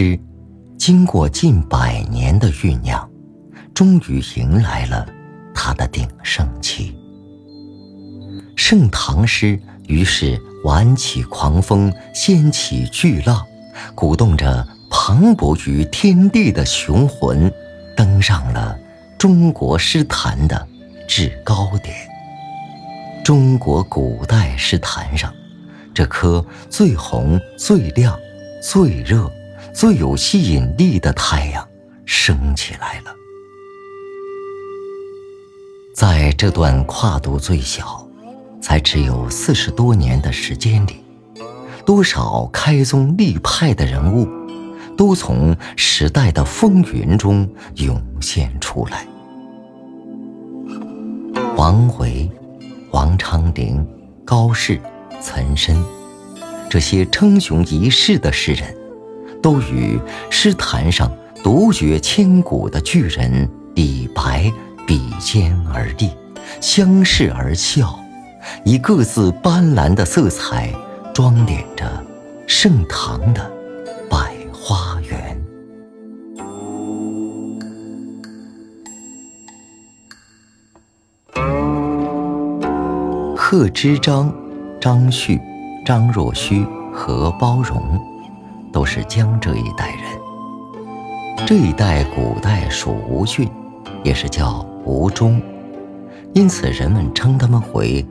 诗，经过近百年的酝酿，终于迎来了它的鼎盛期。盛唐诗于是挽起狂风，掀起巨浪，鼓动着磅礴于天地的雄浑，登上了中国诗坛的制高点。中国古代诗坛上，这颗最红、最亮、最热、最有吸引力的太阳升起来了。在这段跨度最小。才只有四十多年的时间里，多少开宗立派的人物，都从时代的风云中涌现出来。王维、王昌龄、高适、岑参，这些称雄一世的诗人，都与诗坛上独绝千古的巨人李白比肩而立，相视而笑。以各自斑斓的色彩，装点着盛唐的百花园。贺知章、张旭、张若虚和包容，都是江浙一带人。这一带古代属吴郡，也是叫吴中，因此人们称他们为。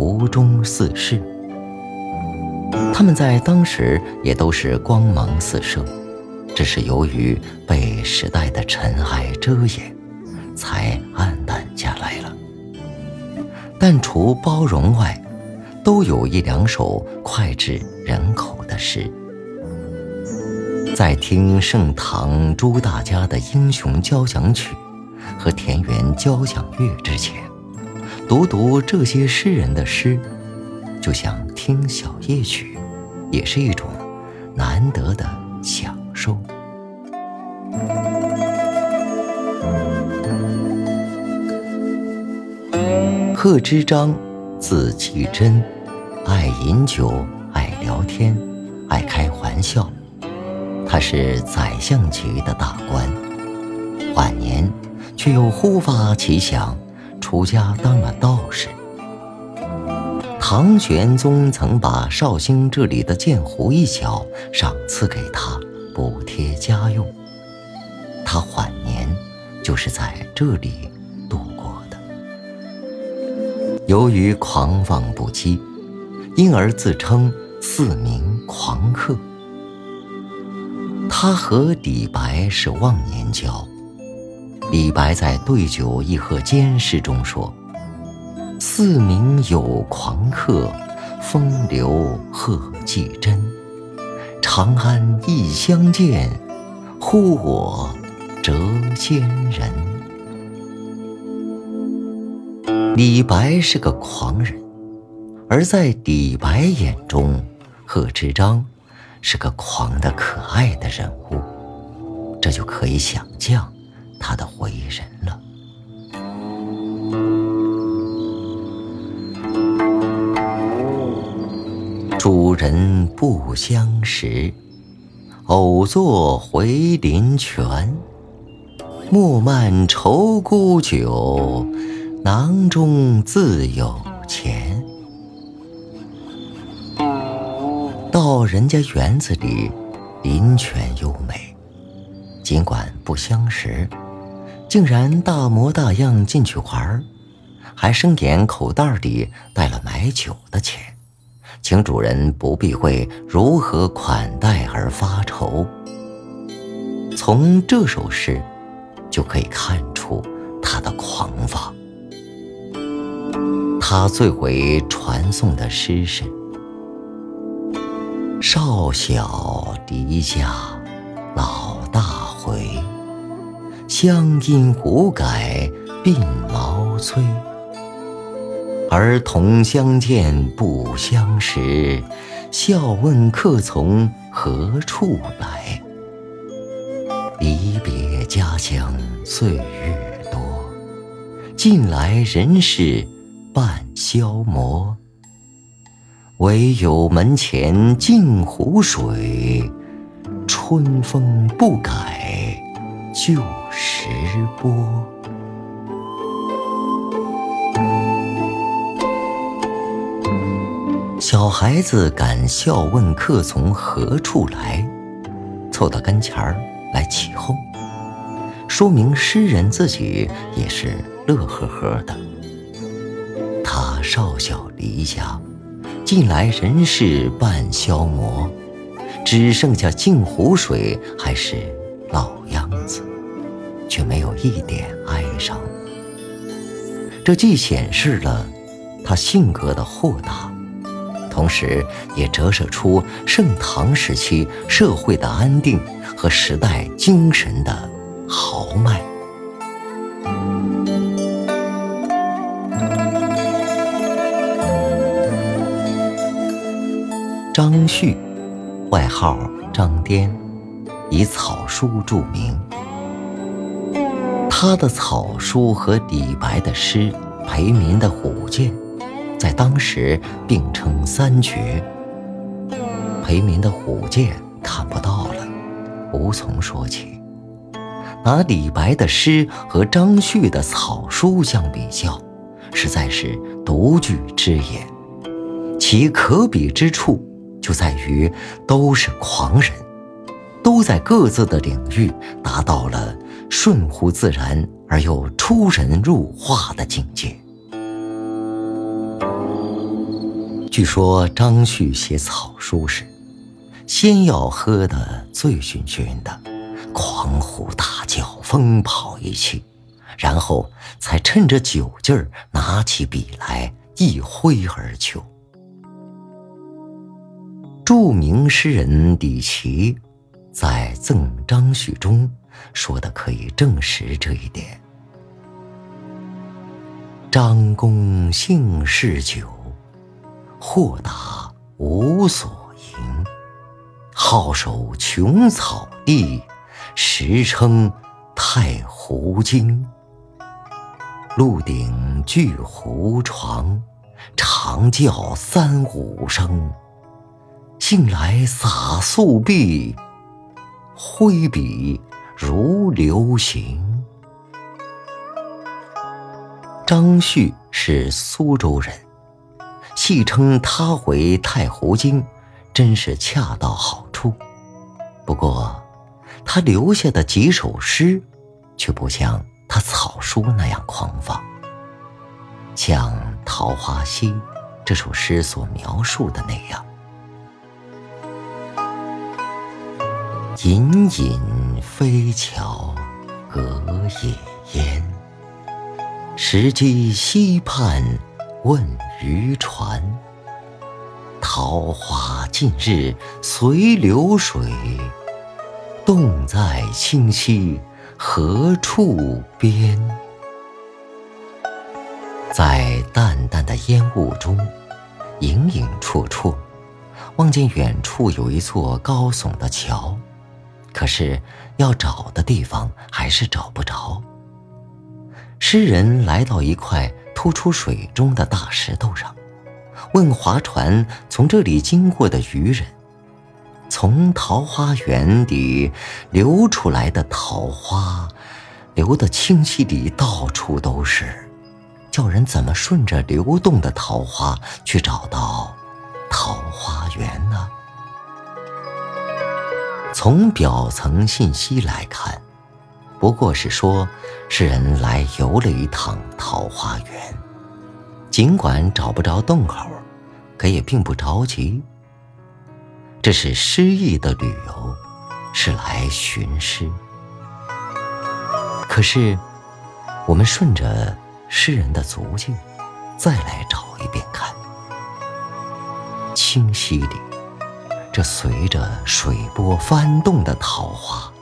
吴中四士，他们在当时也都是光芒四射，只是由于被时代的尘埃遮掩，才暗淡下来了。但除包容外，都有一两首脍炙人口的诗。在听盛唐朱大家的英雄交响曲和田园交响乐之前。读读这些诗人的诗，就像听小夜曲，也是一种难得的享受。贺知章，字季真，爱饮酒，爱聊天，爱开玩笑。他是宰相级的大官，晚年却又忽发奇想。出家当了道士。唐玄宗曾把绍兴这里的鉴湖一角赏赐给他，补贴家用。他晚年就是在这里度过的。由于狂放不羁，因而自称四名狂客。他和李白是忘年交。李白在《对酒一喝间》诗中说：“四明有狂客，风流贺季真。长安一相见，呼我谪仙人。”李白是个狂人，而在李白眼中，贺知章是个狂的可爱的人物，这就可以想象。他的为人了。主人不相识，偶作回林泉。莫漫愁沽酒，囊中自有钱。到人家园子里，林泉优美，尽管不相识。竟然大模大样进去玩儿，还声言口袋里带了买酒的钱，请主人不必为如何款待而发愁。从这首诗就可以看出他的狂放。他最为传颂的诗是：“少小离家老大回。”乡音无改鬓毛衰，儿童相见不相识，笑问客从何处来。离别家乡岁月多，近来人事半消磨。唯有门前镜湖水。春风不改旧时波。小孩子敢笑问客从何处来，凑到跟前儿来起哄，说明诗人自己也是乐呵呵的。他少小离家，近来人事半消磨，只剩下镜湖水还是老样子，却没有一点哀伤。这既显示了他性格的豁达。同时，也折射出盛唐时期社会的安定和时代精神的豪迈。张旭，外号张颠，以草书著名。他的草书和李白的诗、裴民的虎剑。在当时并称三绝。裴民的虎剑看不到了，无从说起。拿李白的诗和张旭的草书相比较，实在是独具之眼。其可比之处就在于都是狂人，都在各自的领域达到了顺乎自然而又出神入化的境界。据说张旭写草书时，先要喝得醉醺醺的，狂呼大叫，疯跑一气，然后才趁着酒劲儿拿起笔来一挥而就。著名诗人李琦在《赠张旭》中说的可以证实这一点：张公性嗜酒。豁达无所营，好守穷草地，时称太湖经。鹿鼎踞湖床，长叫三五声。兴来洒素壁，挥笔如流行。张旭是苏州人。戏称他回太湖经，真是恰到好处。不过，他留下的几首诗，却不像他草书那样狂放。像《桃花溪》这首诗所描述的那样：“隐隐飞桥隔野烟，石矶溪畔问。”渔船，桃花尽日随流水，洞在清溪何处边？在淡淡的烟雾中，影影绰绰，望见远处有一座高耸的桥，可是要找的地方还是找不着。诗人来到一块。突出水中的大石头上，问划船从这里经过的渔人：“从桃花源里流出来的桃花，流的清溪里到处都是，叫人怎么顺着流动的桃花去找到桃花源呢？”从表层信息来看。不过是说，诗人来游了一趟桃花源，尽管找不着洞口，可也并不着急。这是诗意的旅游，是来寻诗。可是，我们顺着诗人的足迹，再来找一遍看，清溪里这随着水波翻动的桃花。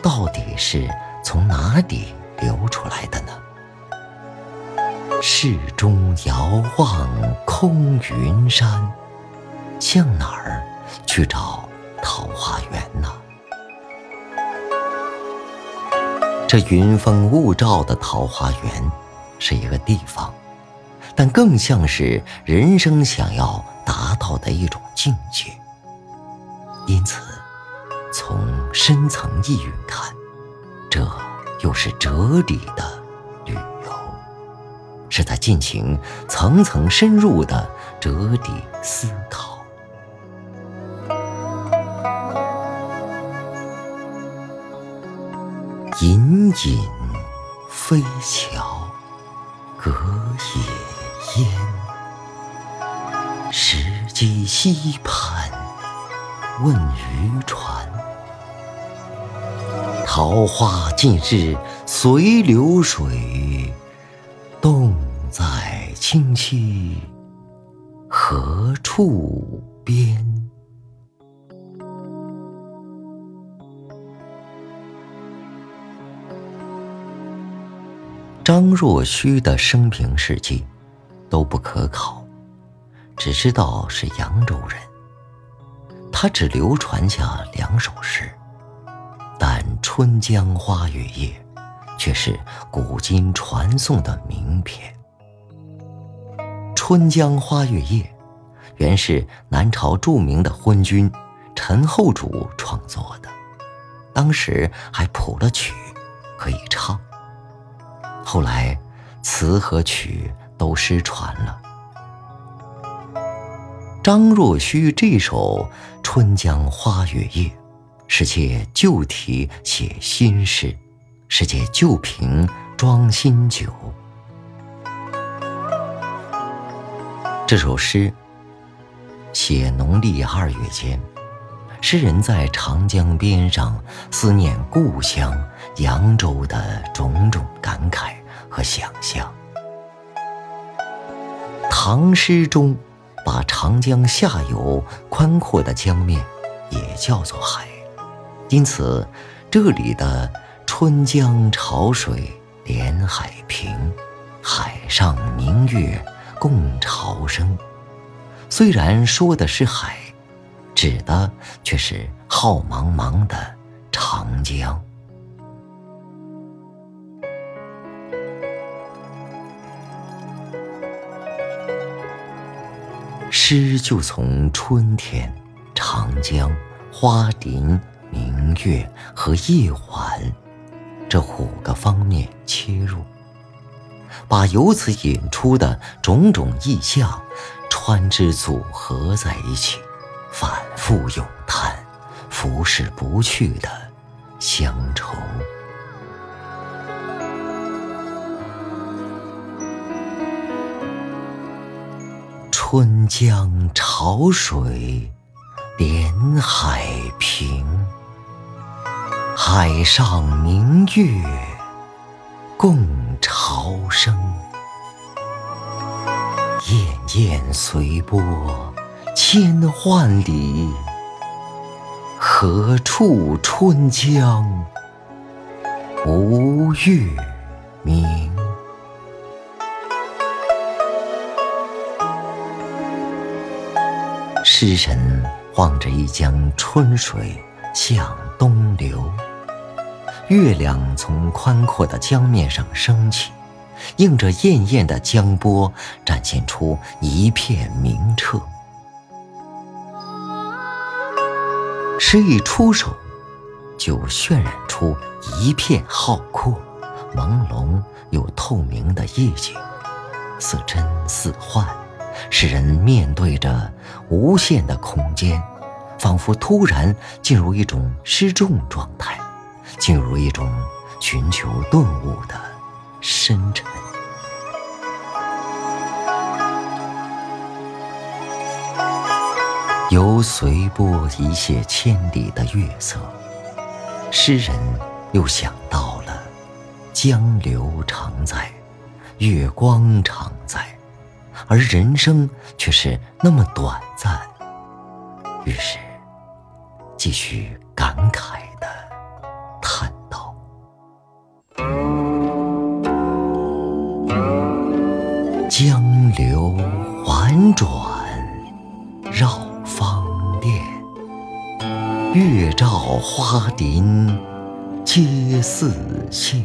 到底是从哪里流出来的呢？市中遥望空云山，向哪儿去找桃花源呢？这云峰雾罩的桃花源是一个地方，但更像是人生想要达到的一种境界。因此，从深层意蕴看，这又是哲理的旅游，是在进行层层深入的哲理思考。隐隐飞桥，隔野烟。石矶西畔，问渔船。桃花尽日随流水，洞在清溪何处边？张若虚的生平事迹都不可考，只知道是扬州人。他只流传下两首诗，但《春江花月夜》却是古今传颂的名篇。《春江花月夜》原是南朝著名的昏君陈后主创作的，当时还谱了曲，可以唱。后来，词和曲都失传了。张若虚这首《春江花月夜》，是借旧题写新诗，是借旧瓶装新酒。这首诗写农历二月间，诗人在长江边上思念故乡扬州的种种感慨。和想象，唐诗中把长江下游宽阔的江面也叫做海，因此这里的“春江潮水连海平，海上明月共潮生”，虽然说的是海，指的却是浩茫茫的长江。诗就从春天、长江、花林、明月和夜晚这五个方面切入，把由此引出的种种意象穿枝组合在一起，反复咏叹，拂拭不去的乡愁。春江潮水连海平，海上明月共潮生。滟滟随波千万里，何处春江无月明？诗人望着一江春水向东流，月亮从宽阔的江面上升起，映着艳艳的江波，展现出一片明澈。诗一出手，就渲染出一片浩阔、朦胧又透明的夜景，似真似幻。使人面对着无限的空间，仿佛突然进入一种失重状态，进入一种寻求顿悟的深沉。由随波一泻千里的月色，诗人又想到了江流常在，月光常。而人生却是那么短暂，于是继续感慨的叹道：“江流宛转绕芳甸，月照花林皆似霰。”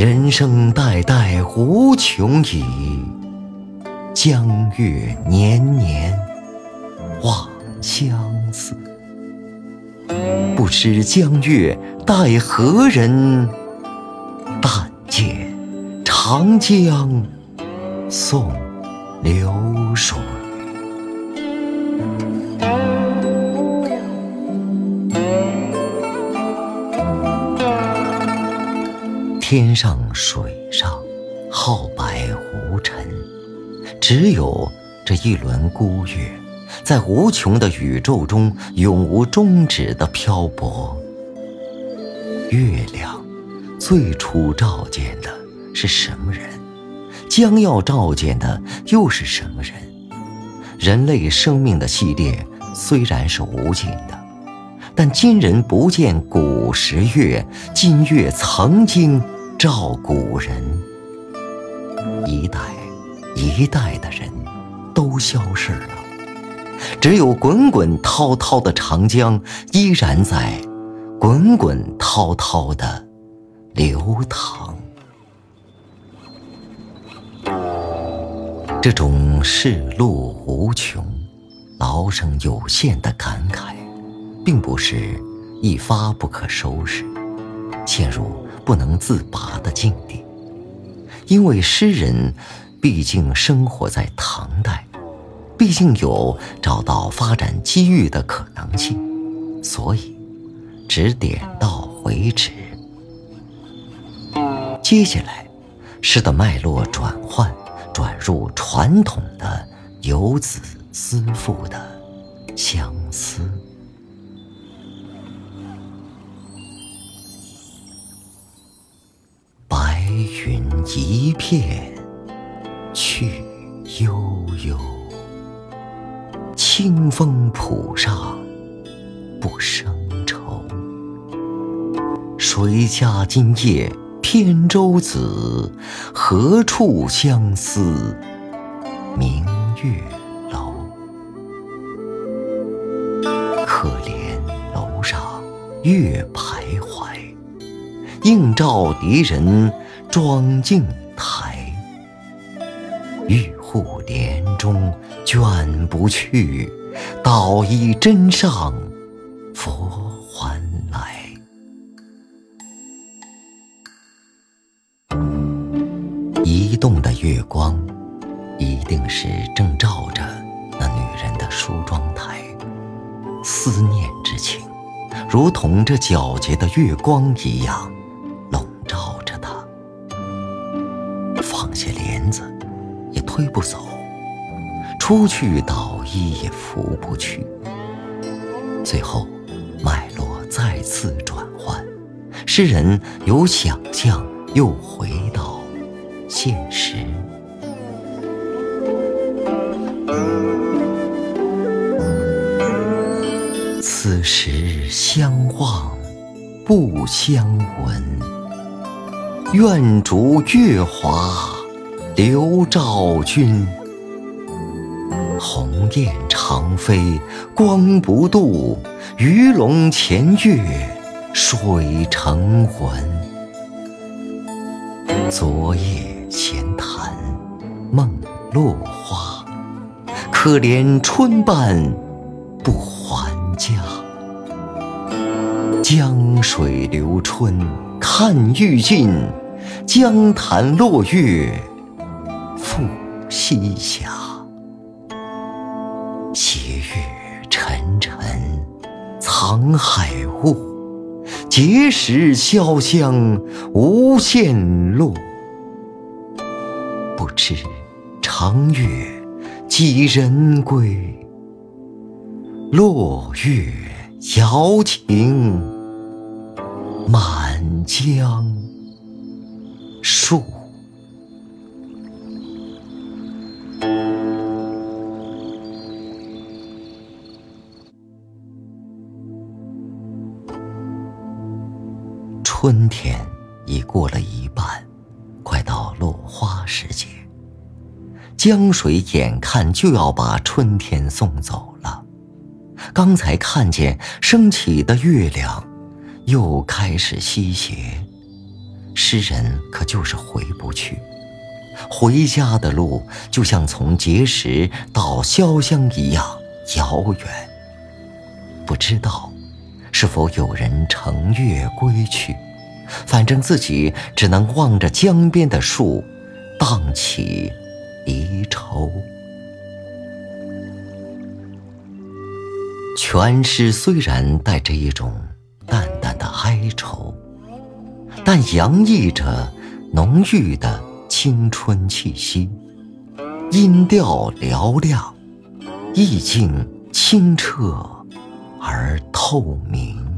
人？生代代无穷已，江月年年望相似。不知江月待何人？但见长江送流水。天上水上，皓白无尘，只有这一轮孤月，在无穷的宇宙中永无终止的漂泊。月亮最初照见的是什么人？将要照见的又是什么人？人类生命的系列虽然是无尽的，但今人不见古时月，今月曾经。照古人，一代一代的人都消逝了，只有滚滚滔滔的长江依然在滚滚滔滔的流淌。这种世路无穷、劳生有限的感慨，并不是一发不可收拾，陷入。不能自拔的境地，因为诗人毕竟生活在唐代，毕竟有找到发展机遇的可能性，所以只点到为止。接下来，诗的脉络转换，转入传统的游子思妇的相思。云一片去悠悠，清风浦上不生愁。谁家今夜扁舟子？何处相思明月楼？可怜楼上月徘徊，映照敌人。庄镜台，玉户帘中卷不去，捣衣砧上拂还来。移动的月光，一定是正照着那女人的梳妆台。思念之情，如同这皎洁的月光一样。推不走，出去捣衣也拂不去。最后，脉络再次转换，诗人由想象又回到现实。此时相望不相闻，愿逐月华。刘兆君，鸿雁长飞光不度，鱼龙潜跃水成文。昨夜闲谈梦落花，可怜春半不还家。江水流春看欲尽，江潭落月。西霞，斜月沉沉藏海雾，碣石潇湘无限路。不知长月几人归？落月摇情满江树。春天已过了一半，快到落花时节。江水眼看就要把春天送走了，刚才看见升起的月亮，又开始西斜。诗人可就是回不去，回家的路就像从碣石到潇湘一样遥远。不知道。是否有人乘月归去？反正自己只能望着江边的树，荡起离愁。全诗虽然带着一种淡淡的哀愁，但洋溢着浓郁的青春气息，音调嘹亮，意境清澈。而透明。